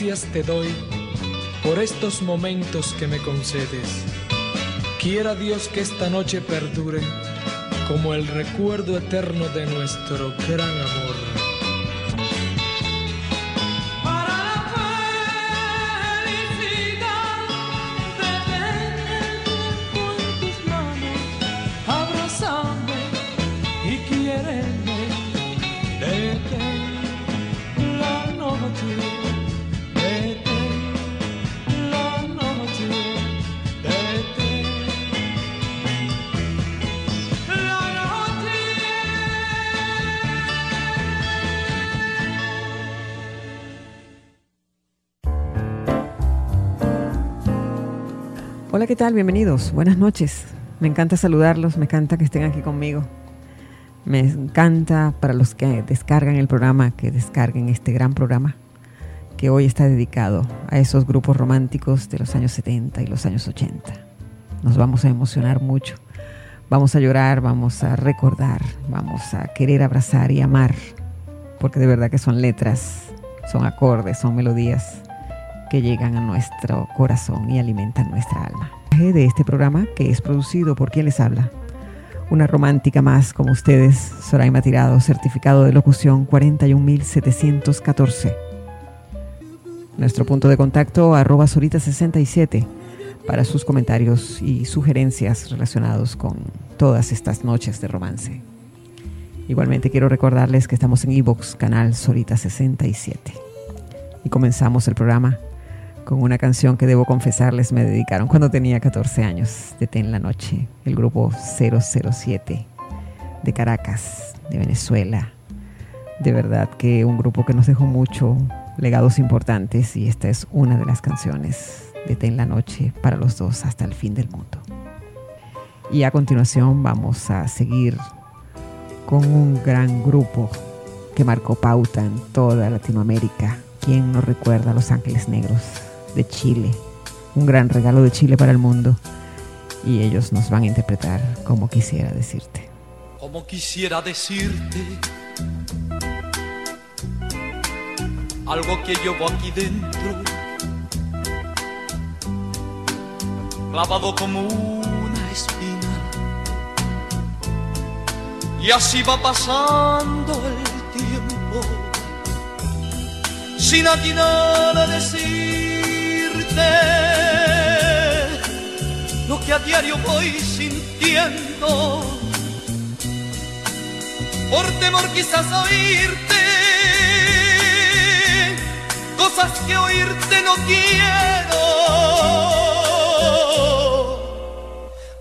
Te doy por estos momentos que me concedes. Quiera Dios que esta noche perdure como el recuerdo eterno de nuestro gran amor. Bienvenidos. Buenas noches. Me encanta saludarlos, me encanta que estén aquí conmigo. Me encanta para los que descargan el programa, que descarguen este gran programa que hoy está dedicado a esos grupos románticos de los años 70 y los años 80. Nos vamos a emocionar mucho. Vamos a llorar, vamos a recordar, vamos a querer abrazar y amar, porque de verdad que son letras, son acordes, son melodías que llegan a nuestro corazón y alimentan nuestra alma. De este programa que es producido por quien les habla, una romántica más como ustedes, Soraima Tirado, certificado de locución 41714. Nuestro punto de contacto arroba Sorita67 para sus comentarios y sugerencias relacionados con todas estas noches de romance. Igualmente quiero recordarles que estamos en Evox, canal Sorita67. Y comenzamos el programa con una canción que debo confesarles me dedicaron cuando tenía 14 años, de Ten la Noche, el grupo 007 de Caracas, de Venezuela. De verdad que un grupo que nos dejó mucho, legados importantes y esta es una de las canciones de Ten la Noche para los dos hasta el fin del mundo. Y a continuación vamos a seguir con un gran grupo que marcó pauta en toda Latinoamérica. ¿Quién no recuerda a Los Ángeles Negros? De Chile, un gran regalo de Chile para el mundo. Y ellos nos van a interpretar como quisiera decirte. Como quisiera decirte algo que llevo aquí dentro, clavado como una espina. Y así va pasando el tiempo, sin atinar a decir lo que a diario voy sintiendo. Por temor quizás oírte, cosas que oírte no quiero.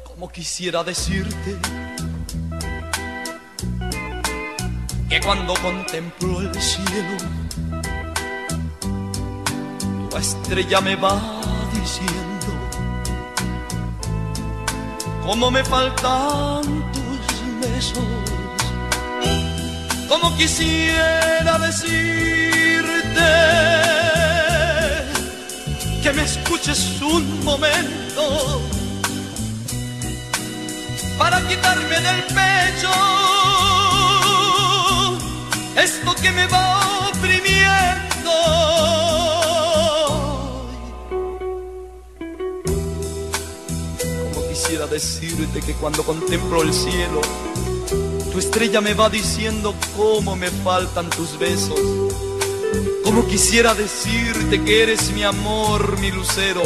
Como quisiera decirte que cuando contemplo el cielo, estrella me va diciendo cómo me faltan tus besos, cómo quisiera decirte que me escuches un momento para quitarme del pecho esto que me va oprimiendo. Decirte que cuando contemplo el cielo, tu estrella me va diciendo cómo me faltan tus besos. Como quisiera decirte que eres mi amor, mi lucero,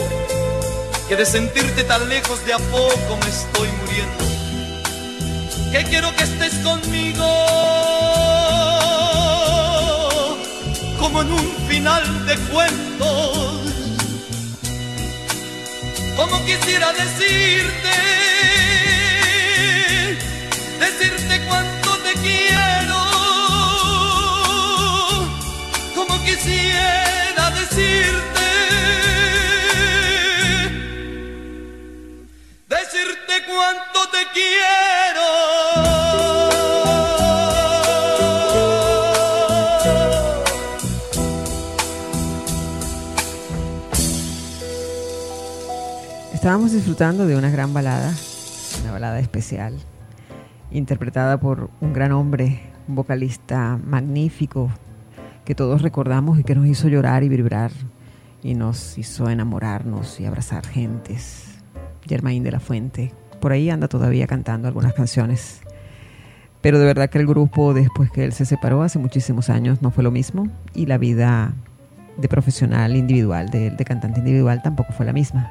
que de sentirte tan lejos de a poco me estoy muriendo, que quiero que estés conmigo como en un final de cuentos. Como quisiera decirte, disfrutando de una gran balada, una balada especial, interpretada por un gran hombre, un vocalista magnífico, que todos recordamos y que nos hizo llorar y vibrar y nos hizo enamorarnos y abrazar gentes. Germain de la Fuente. Por ahí anda todavía cantando algunas canciones. Pero de verdad que el grupo, después que él se separó hace muchísimos años, no fue lo mismo. Y la vida de profesional individual, de, de cantante individual, tampoco fue la misma.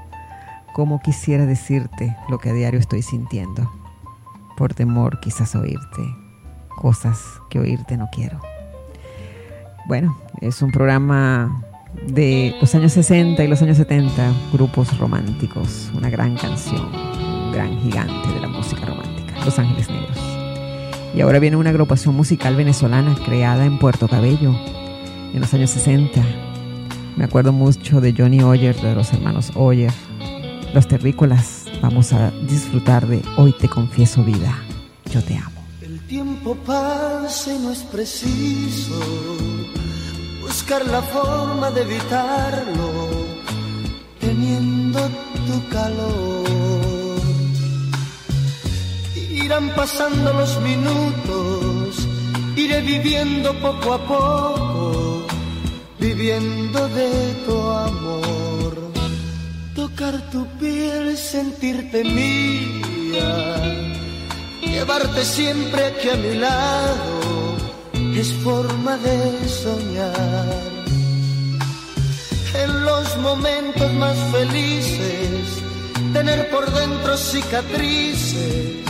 Como quisiera decirte lo que a diario estoy sintiendo. Por temor quizás oírte. Cosas que oírte no quiero. Bueno, es un programa de los años 60 y los años 70, grupos románticos, una gran canción, un gran gigante de la música romántica, Los Ángeles Negros. Y ahora viene una agrupación musical venezolana creada en Puerto Cabello en los años 60. Me acuerdo mucho de Johnny Oyer, de los hermanos Oyer, los terrícolas. Vamos a disfrutar de Hoy te confieso vida, yo te amo. El tiempo pasa y no es preciso buscar la forma de evitarlo, teniendo tu calor. Irán pasando los minutos, iré viviendo poco a poco, viviendo de tu amor. Tocar tu piel, sentirte mía, llevarte siempre aquí a mi lado, es forma de soñar. En los momentos más felices, tener por dentro cicatrices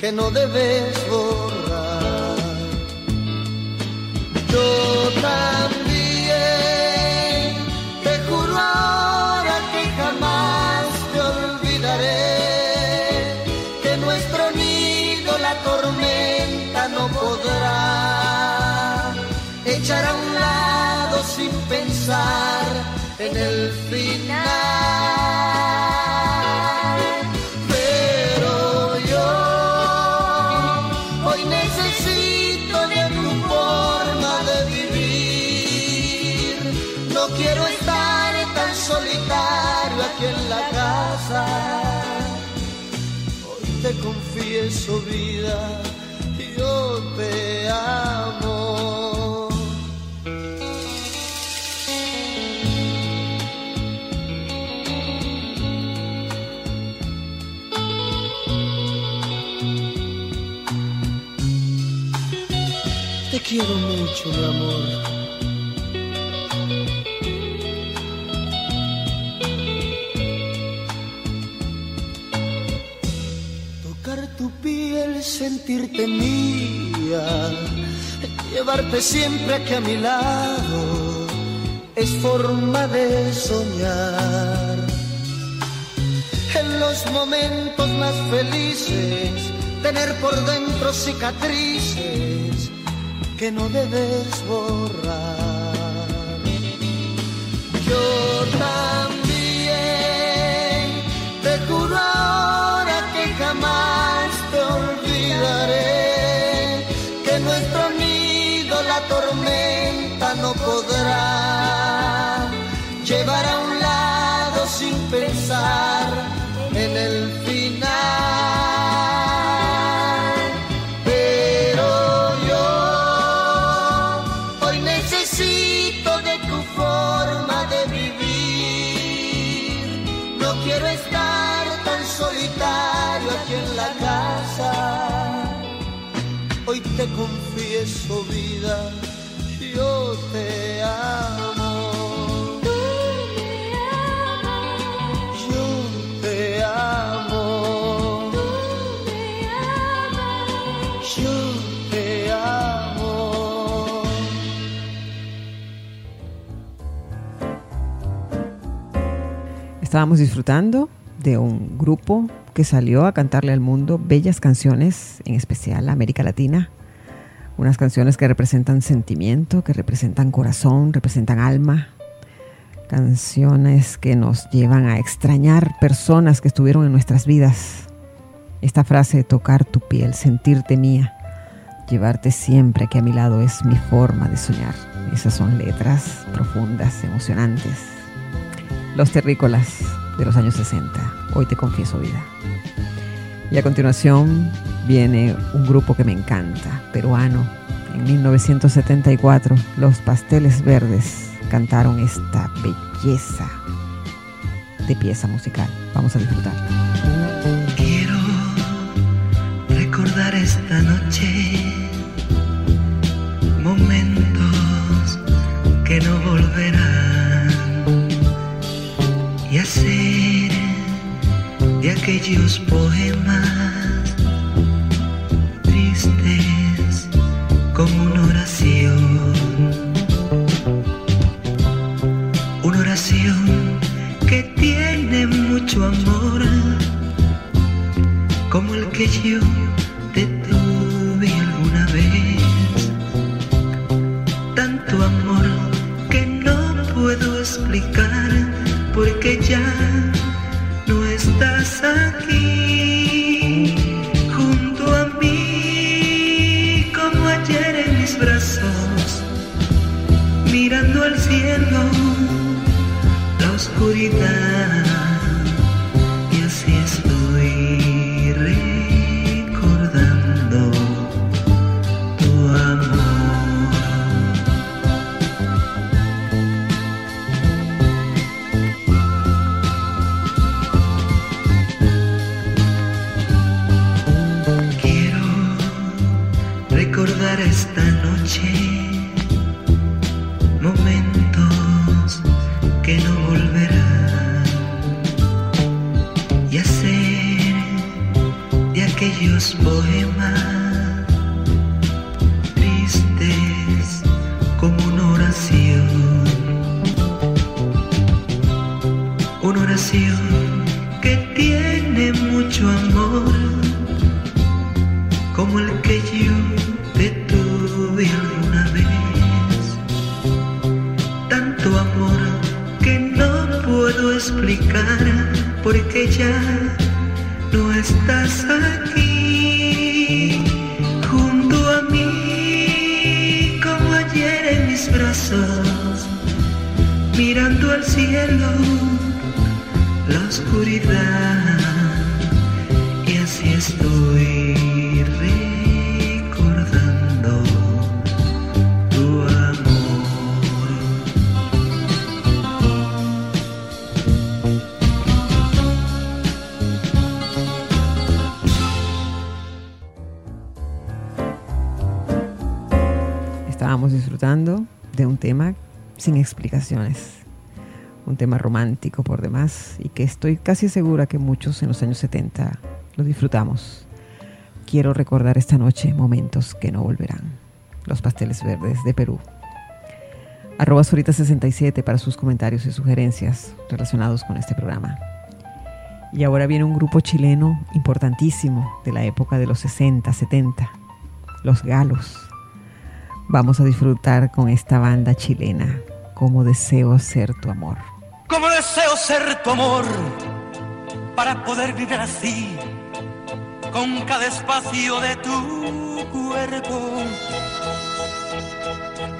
que no debes borrar. Yo también confieso vida, yo te amo. Te quiero mucho, mi amor. Sentirte mía, llevarte siempre aquí a mi lado, es forma de soñar. En los momentos más felices, tener por dentro cicatrices que no debes borrar. Yo te confieso vida, yo te amo. Yo te amo. Yo te amo. Estábamos disfrutando de un grupo que salió a cantarle al mundo bellas canciones, en especial a América Latina. Unas canciones que representan sentimiento, que representan corazón, representan alma. Canciones que nos llevan a extrañar personas que estuvieron en nuestras vidas. Esta frase de tocar tu piel, sentirte mía, llevarte siempre aquí a mi lado es mi forma de soñar. Esas son letras profundas, emocionantes. Los terrícolas de los años 60. Hoy te confieso vida. Y a continuación viene un grupo que me encanta, peruano. En 1974, los Pasteles Verdes cantaron esta belleza de pieza musical. Vamos a disfrutar. Quiero recordar esta noche momentos que no volverán y hacer de aquellos poemas tristes como una oración. Una oración que tiene mucho amor como el que yo mirando al cielo la oscuridad y así estoy recordando tu amor. Estábamos disfrutando de un tema sin explicaciones, un tema romántico por demás y que estoy casi segura que muchos en los años 70 lo disfrutamos. Quiero recordar esta noche momentos que no volverán. Los pasteles verdes de Perú. Arroba Zorita67 para sus comentarios y sugerencias relacionados con este programa. Y ahora viene un grupo chileno importantísimo de la época de los 60, 70, los galos. Vamos a disfrutar con esta banda chilena, como deseo ser tu amor. Como deseo ser tu amor para poder vivir así con cada espacio de tu cuerpo.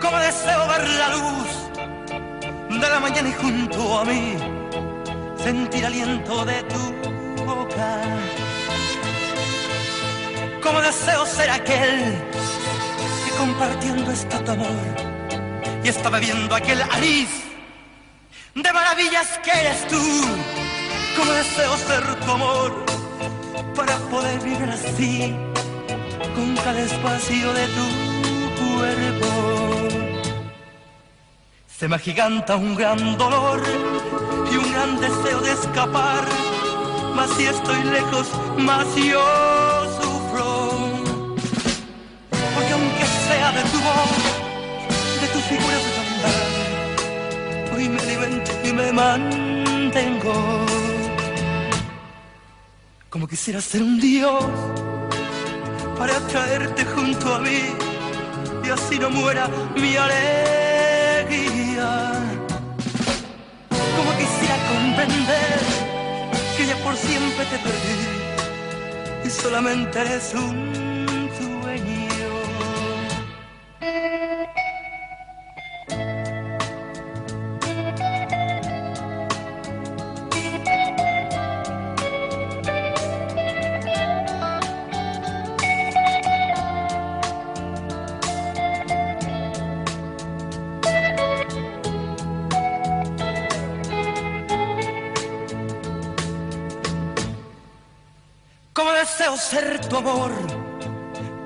como deseo ver la luz de la mañana y junto a mí sentir aliento de tu boca. Como deseo ser aquel que compartiendo este tu amor y está bebiendo aquel anís de maravillas que eres tú. Como deseo ser tu amor para poder vivir así con cada espacio de tu cuerpo. Se me agiganta un gran dolor y un gran deseo de escapar, mas si estoy lejos, más yo de tu figura de andar, hoy me alimento y me mantengo. Como quisiera ser un dios para traerte junto a mí y así no muera mi alegría. Como quisiera comprender que ya por siempre te perdí y solamente eres un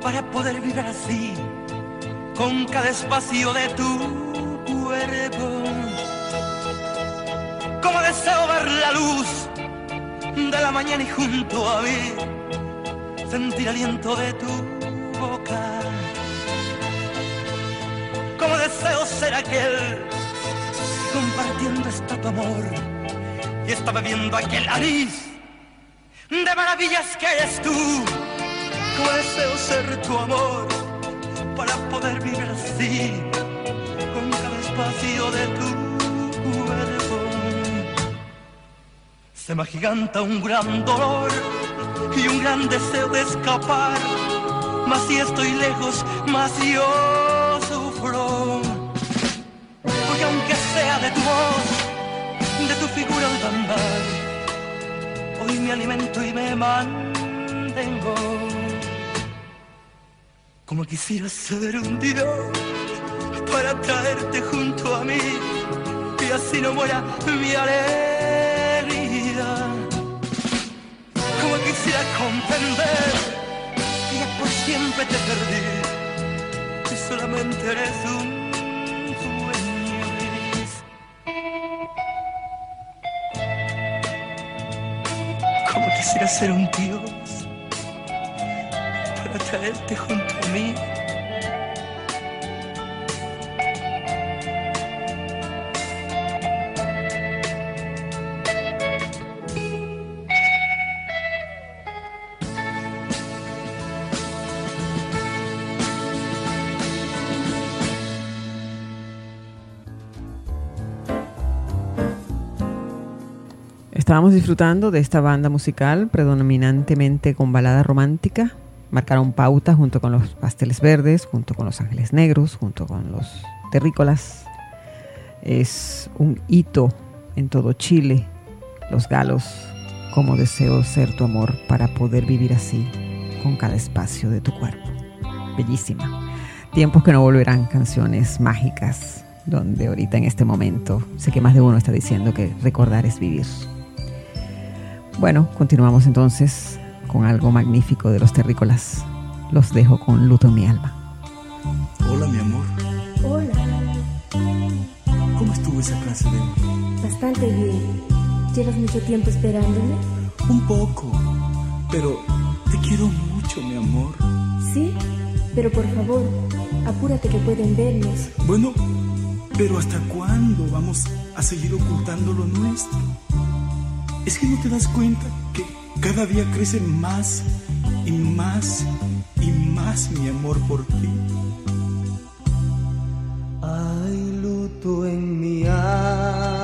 para poder vivir así con cada espacio de tu cuerpo. Como deseo ver la luz de la mañana y junto a mí sentir aliento de tu boca. Como deseo ser aquel compartiendo este tu amor y está bebiendo aquel anís de maravillas que eres tú. Como deseo ser tu amor para poder vivir así con cada espacio de tu cuerpo. Se me agiganta un gran dolor y un gran deseo de escapar. Mas si estoy lejos, más yo sufro. Porque aunque sea de tu voz, de tu figura al andar, hoy me alimento y me mantengo. Como quisiera ser un dios para traerte junto a mí y así no muera mi alegría. Como quisiera comprender que ya por siempre te perdí y solamente eres un quisiera ser un dios junto a mí. Estábamos disfrutando de esta banda musical predominantemente con balada romántica. Marcaron pauta junto con los Pasteles Verdes, junto con los Ángeles Negros, junto con los Terrícolas. Es un hito en todo Chile. Los galos, como deseo ser tu amor para poder vivir así con cada espacio de tu cuerpo. Bellísima. Tiempos que no volverán, canciones mágicas, donde ahorita en este momento sé que más de uno está diciendo que recordar es vivir. Bueno, continuamos entonces con algo magnífico de los terrícolas. Los dejo con luto en mi alma. Hola, mi amor. Hola, ¿Cómo estuvo esa clase de bastante bien. ¿Llevas mucho tiempo esperándome? Un poco, pero te quiero mucho, mi amor. Sí, pero por favor, apúrate que pueden vernos. Bueno, pero ¿hasta cuándo vamos a seguir ocultando lo nuestro? Es que no te das cuenta que cada día crece más y más y más mi amor por ti. Hay luto en mi alma.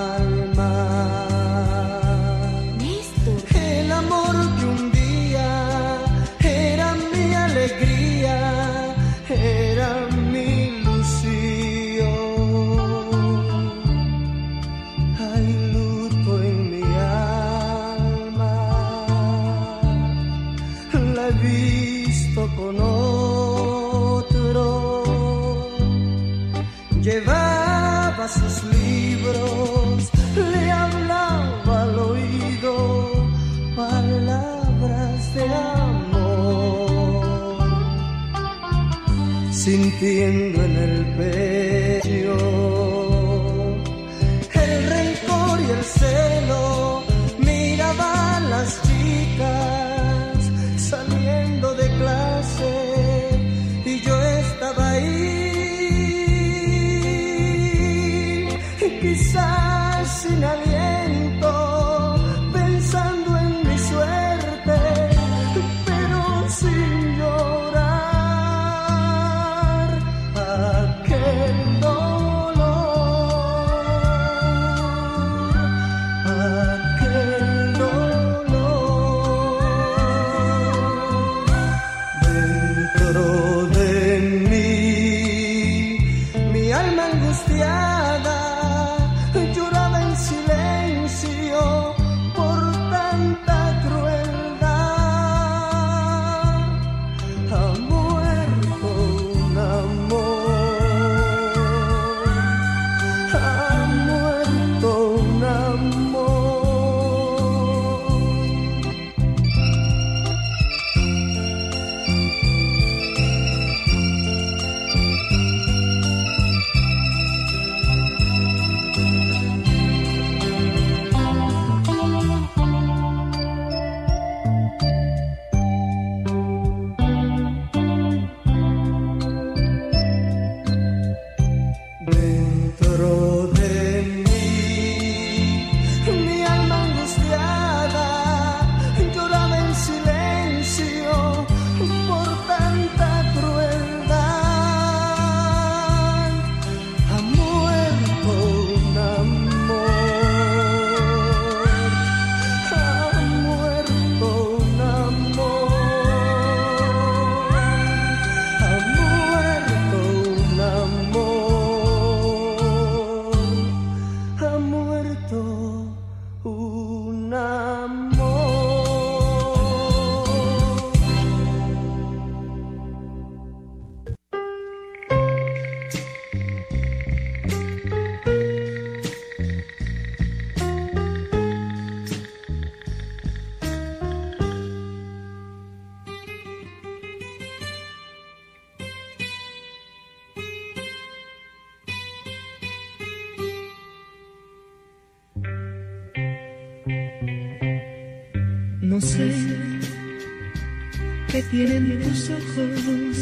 que tienen tus ojos.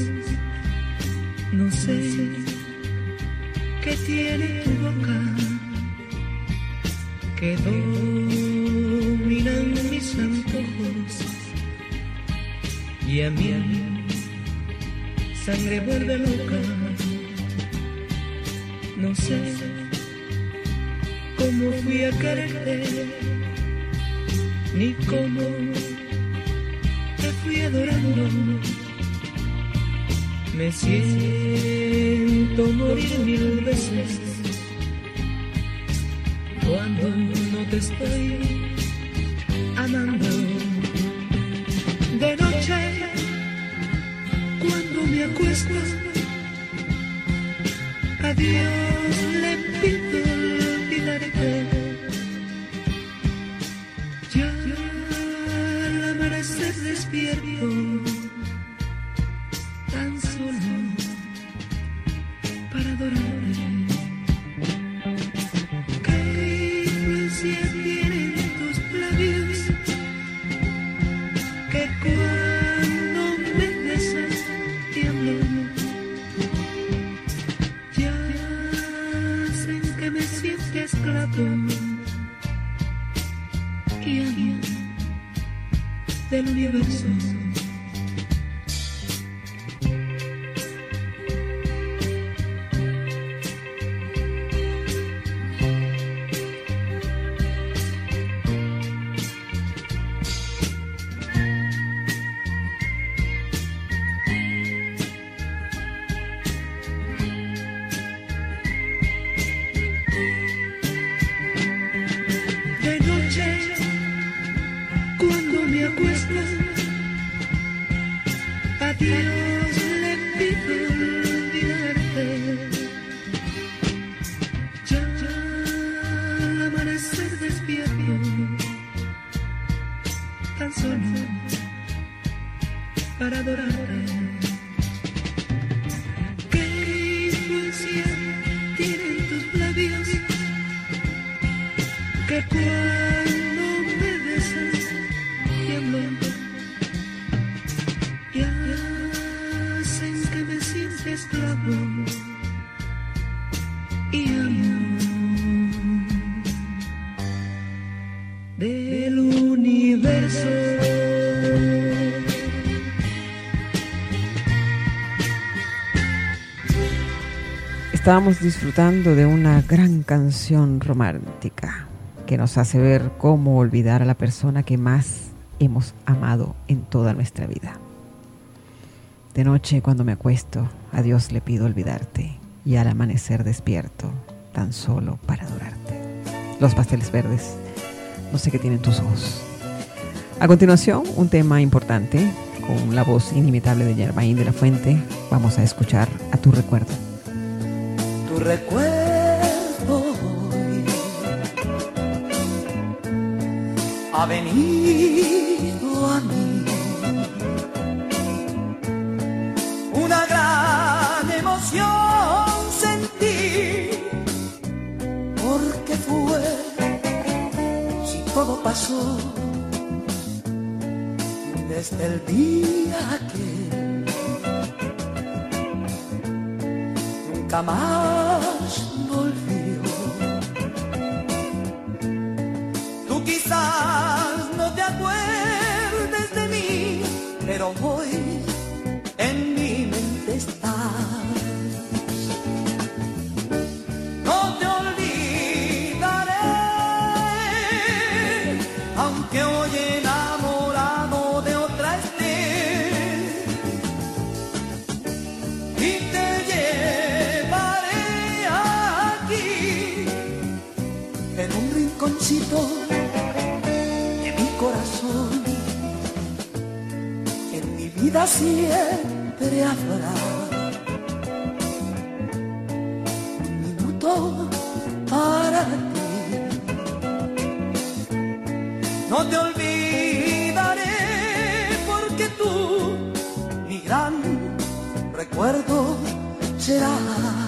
No sé qué tiene tu boca que dominan mis antojos. Y a mí sangre vuelve loca. No sé cómo fui a quererte ni cómo estoy adorando. Me siento morir mil veces cuando no te estoy amando. De noche, cuando me acuesto, adiós. Estábamos disfrutando de una gran canción romántica que nos hace ver cómo olvidar a la persona que más hemos amado en toda nuestra vida. De noche cuando me acuesto, a Dios le pido olvidarte y al amanecer despierto, tan solo para adorarte. Los pasteles verdes, no sé qué tienen tus ojos. A continuación, un tema importante con la voz inimitable de Germain de la Fuente. Vamos a escuchar a tu recuerdo recuerdo hoy. Ha venido a mí una gran emoción sentí porque fue si todo pasó desde el día nunca mais. Rinconcito de mi corazón. En mi vida siempre habrá un minuto para ti. No te olvidaré porque tú, mi gran recuerdo será.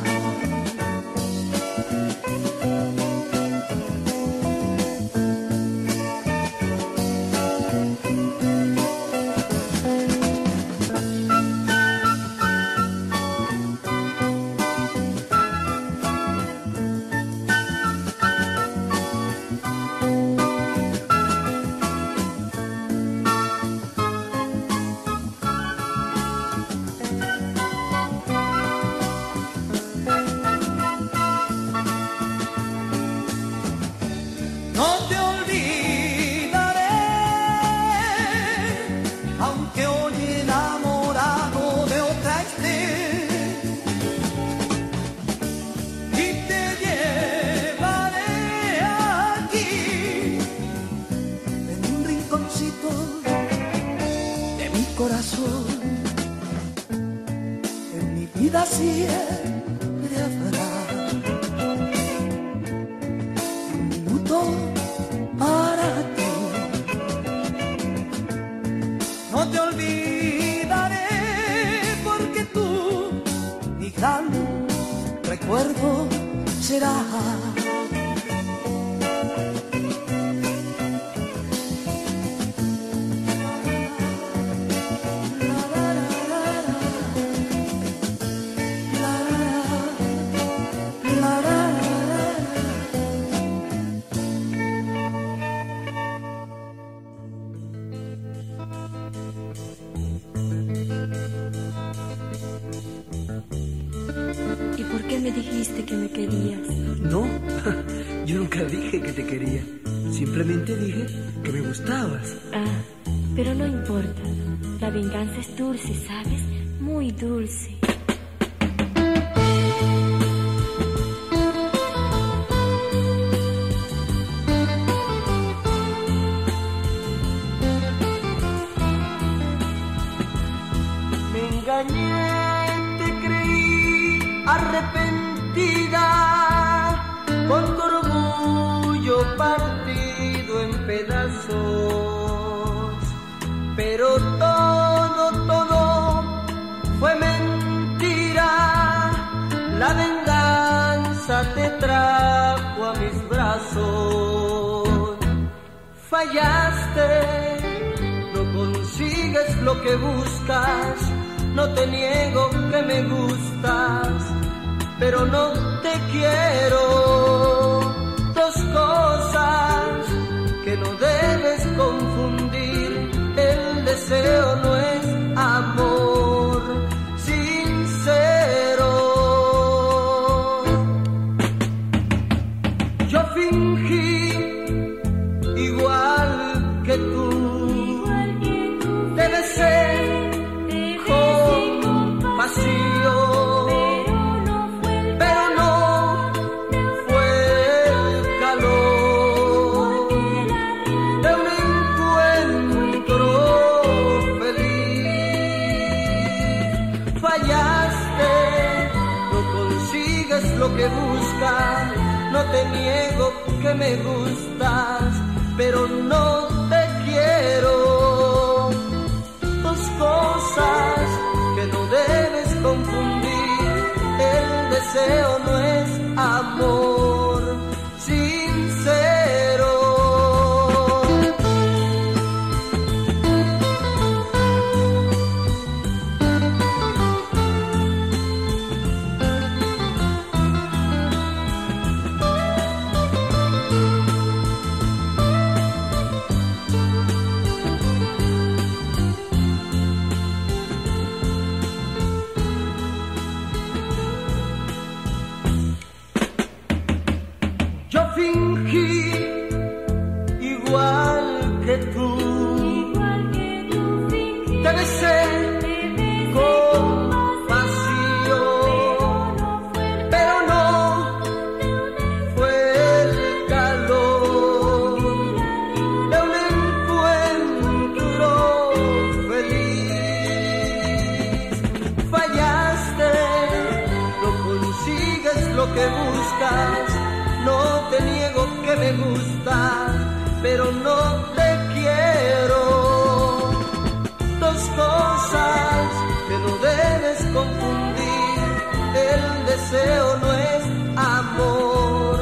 Deseo no es amor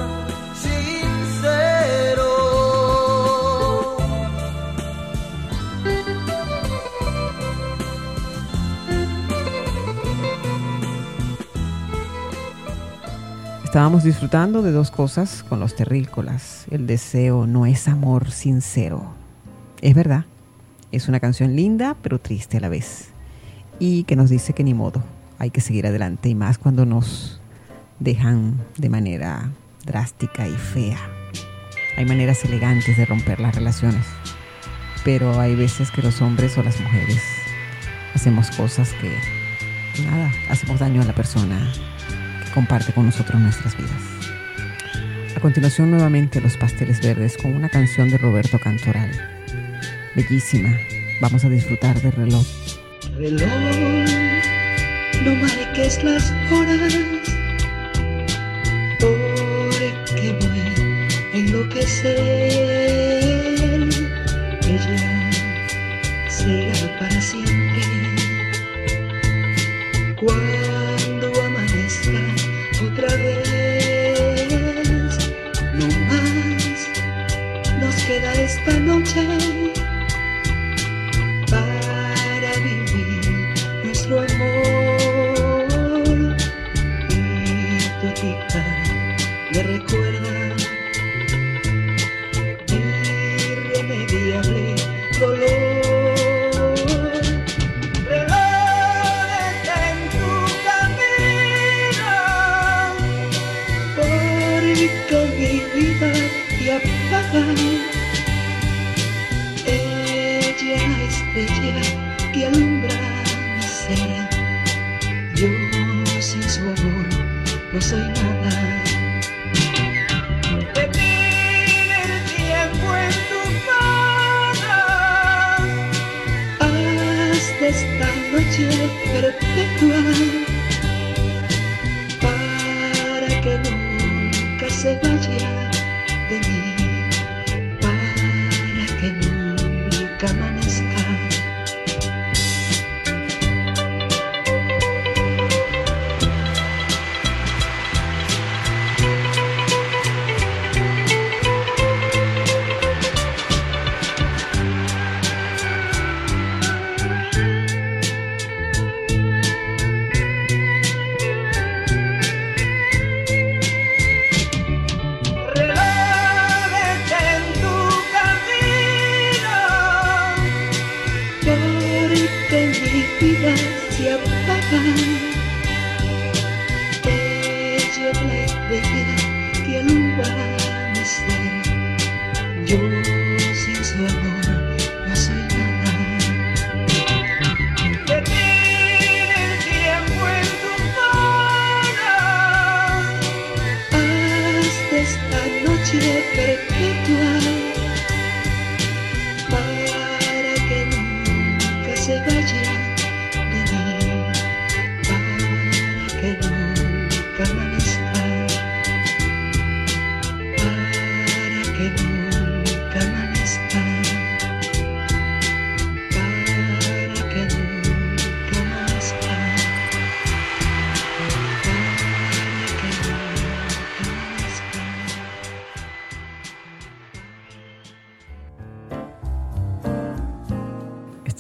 sincero. Estábamos disfrutando de dos cosas con los terrícolas. El deseo no es amor sincero. Es verdad, es una canción linda pero triste a la vez. Y que nos dice que ni modo, hay que seguir adelante y más cuando nos dejan de manera drástica y fea. Hay maneras elegantes de romper las relaciones, pero hay veces que los hombres o las mujeres hacemos cosas que, nada, hacemos daño a la persona que comparte con nosotros nuestras vidas. A continuación nuevamente los pasteles verdes con una canción de Roberto Cantoral. Bellísima. Vamos a disfrutar del reloj. reloj, no marques las horas, a enloquecer.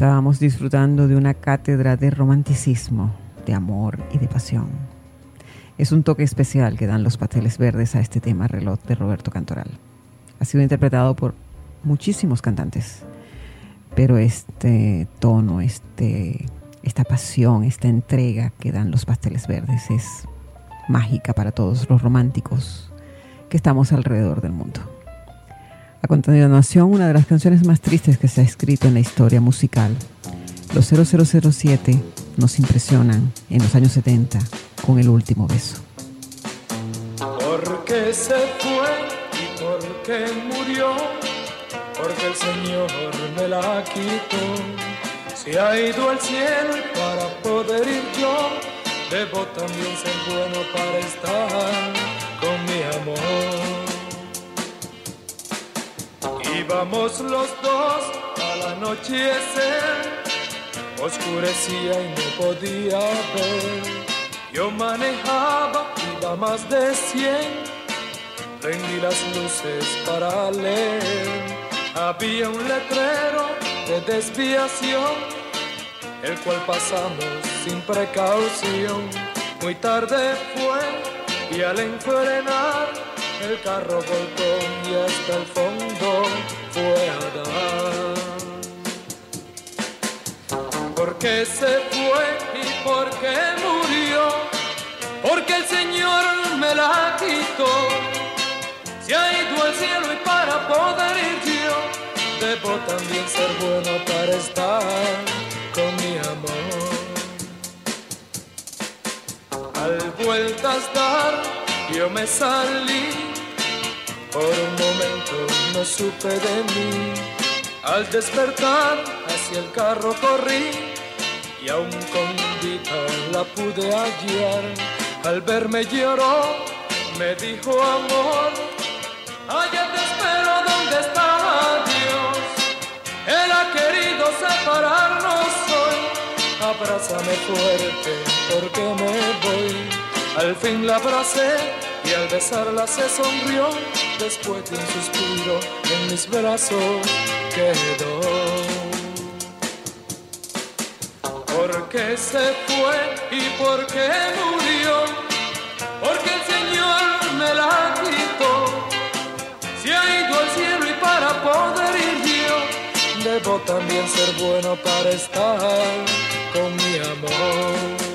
Estábamos disfrutando de una cátedra de romanticismo, de amor y de pasión. Es un toque especial que dan los pasteles verdes a este tema reloj de Roberto Cantoral. Ha sido interpretado por muchísimos cantantes, pero este tono, este, esta pasión, esta entrega que dan los pasteles verdes es mágica para todos los románticos que estamos alrededor del mundo. A continuación, una de las canciones más tristes que se ha escrito en la historia musical. Los 0007 nos impresionan en los años 70 con el último beso. Porque se fue y porque murió, porque el Señor me la quitó. Se ha ido al cielo para poder ir yo, debo también ser bueno para estar con mi amor. Íbamos los dos al anochecer, oscurecía y no podía ver. Yo manejaba, iba más de 100, prendí las luces para leer. Había un letrero de desviación, el cual pasamos sin precaución. Muy tarde fue y al enfrenar el carro volcó y hasta el fondo fue a dar. Porque se fue y porque murió, porque el Señor me la quitó. Se ha ido al cielo y para poder ir yo, debo también ser bueno para estar con mi amor. Al vueltas dar, yo me salí, por un momento no supe de mí. Al despertar hacia el carro corrí y aún con vida la pude hallar. Al verme lloró, me dijo amor, allá te espero donde está Dios. Él ha querido separarnos hoy, abrázame fuerte porque me voy. Al fin la abracé y al besarla se sonrió. Después de un suspiro en mis brazos quedó. Porque se fue y porque murió. Porque el Señor me la quitó. Se ha ido al cielo y para poder ir yo, debo también ser bueno para estar con mi amor.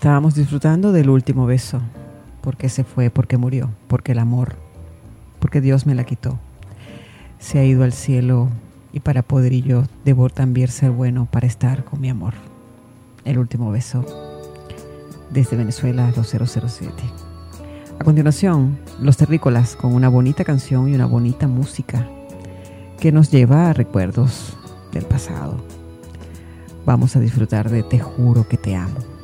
Estábamos disfrutando del último beso, porque se fue, porque murió, porque el amor, porque Dios me la quitó. Se ha ido al cielo y para poder y yo debo también ser bueno para estar con mi amor. El último beso desde Venezuela 2007. A continuación, Los Terrícolas con una bonita canción y una bonita música que nos lleva a recuerdos del pasado. Vamos a disfrutar de Te juro que te amo.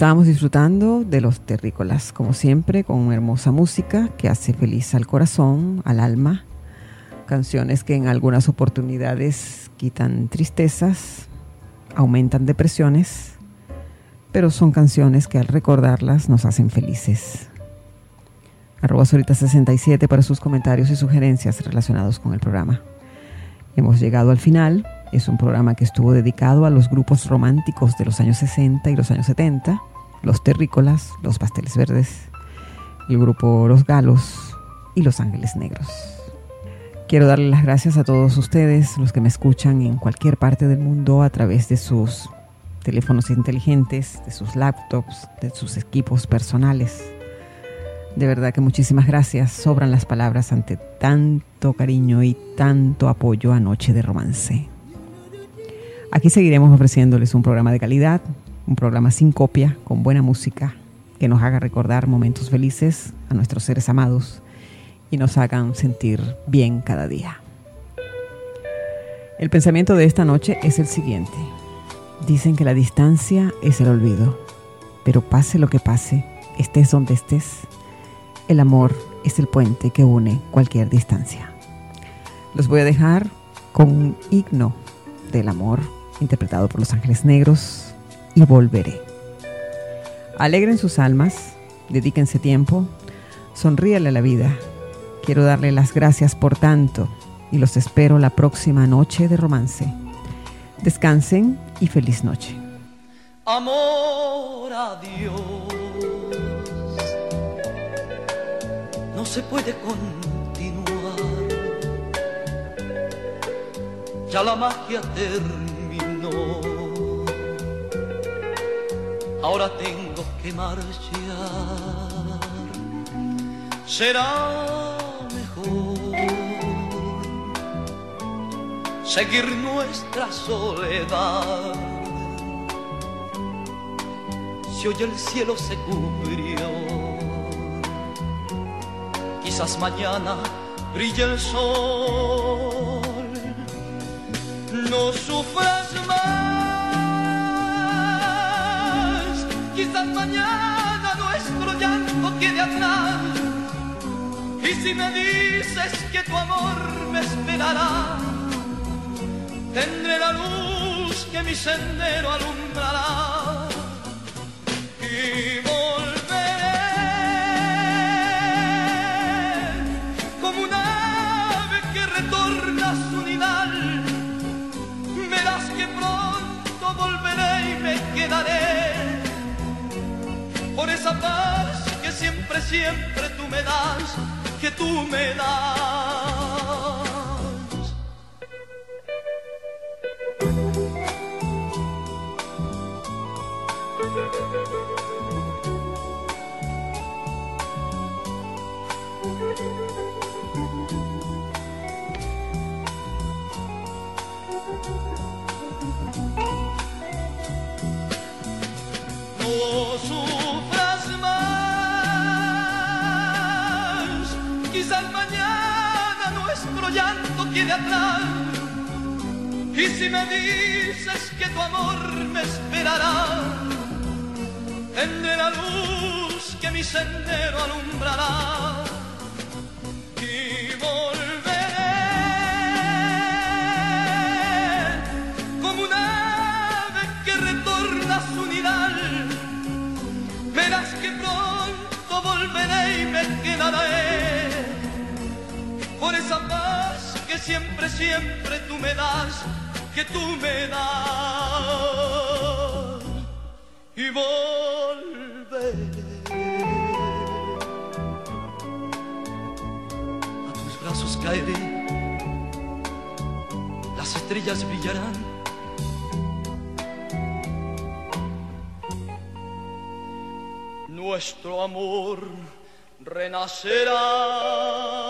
Estábamos disfrutando de los terrícolas, como siempre, con hermosa música que hace feliz al corazón, al alma. Canciones que en algunas oportunidades quitan tristezas, aumentan depresiones, pero son canciones que al recordarlas nos hacen felices. Arroba Sorita67 para sus comentarios y sugerencias relacionados con el programa. Hemos llegado al final. Es un programa que estuvo dedicado a los grupos románticos de los años 60 y los años 70, los terrícolas, los pasteles verdes, el grupo Los Galos y Los Ángeles Negros. Quiero darle las gracias a todos ustedes, los que me escuchan en cualquier parte del mundo a través de sus teléfonos inteligentes, de sus laptops, de sus equipos personales. De verdad que muchísimas gracias. Sobran las palabras ante tanto cariño y tanto apoyo a Noche de Romance. Aquí seguiremos ofreciéndoles un programa de calidad, un programa sin copia, con buena música, que nos haga recordar momentos felices a nuestros seres amados y nos hagan sentir bien cada día. El pensamiento de esta noche es el siguiente. Dicen que la distancia es el olvido, pero pase lo que pase, estés donde estés, el amor es el puente que une cualquier distancia. Los voy a dejar con un himno del amor interpretado por los ángeles negros y volveré. Alegren sus almas, dedíquense tiempo, sonríale a la vida. Quiero darle las gracias por tanto y los espero la próxima noche de romance. Descansen y feliz noche. Amor a Dios. No se puede continuar ya la magia terminó. Ahora tengo que marchar. Será mejor seguir nuestra soledad. Si hoy el cielo se cubrió, quizás mañana brille el sol. No sufras más, quizás mañana nuestro llanto quede atrás. Y si me dices que tu amor me esperará, tendré la luz que mi sendero alumbrará. Y quedaré por esa paz que siempre, siempre tú me das, que tú me das. Llanto quede atrás. Y si me dices que tu amor me esperará, tendré la luz que mi sendero alumbrará. Y volveré como un ave que retorna a su nidal. Verás que pronto volveré y me quedaré por esa paz siempre, siempre tú me das, que tú me das. Y volveré a tus brazos caeré, las estrellas brillarán. Nuestro amor renacerá.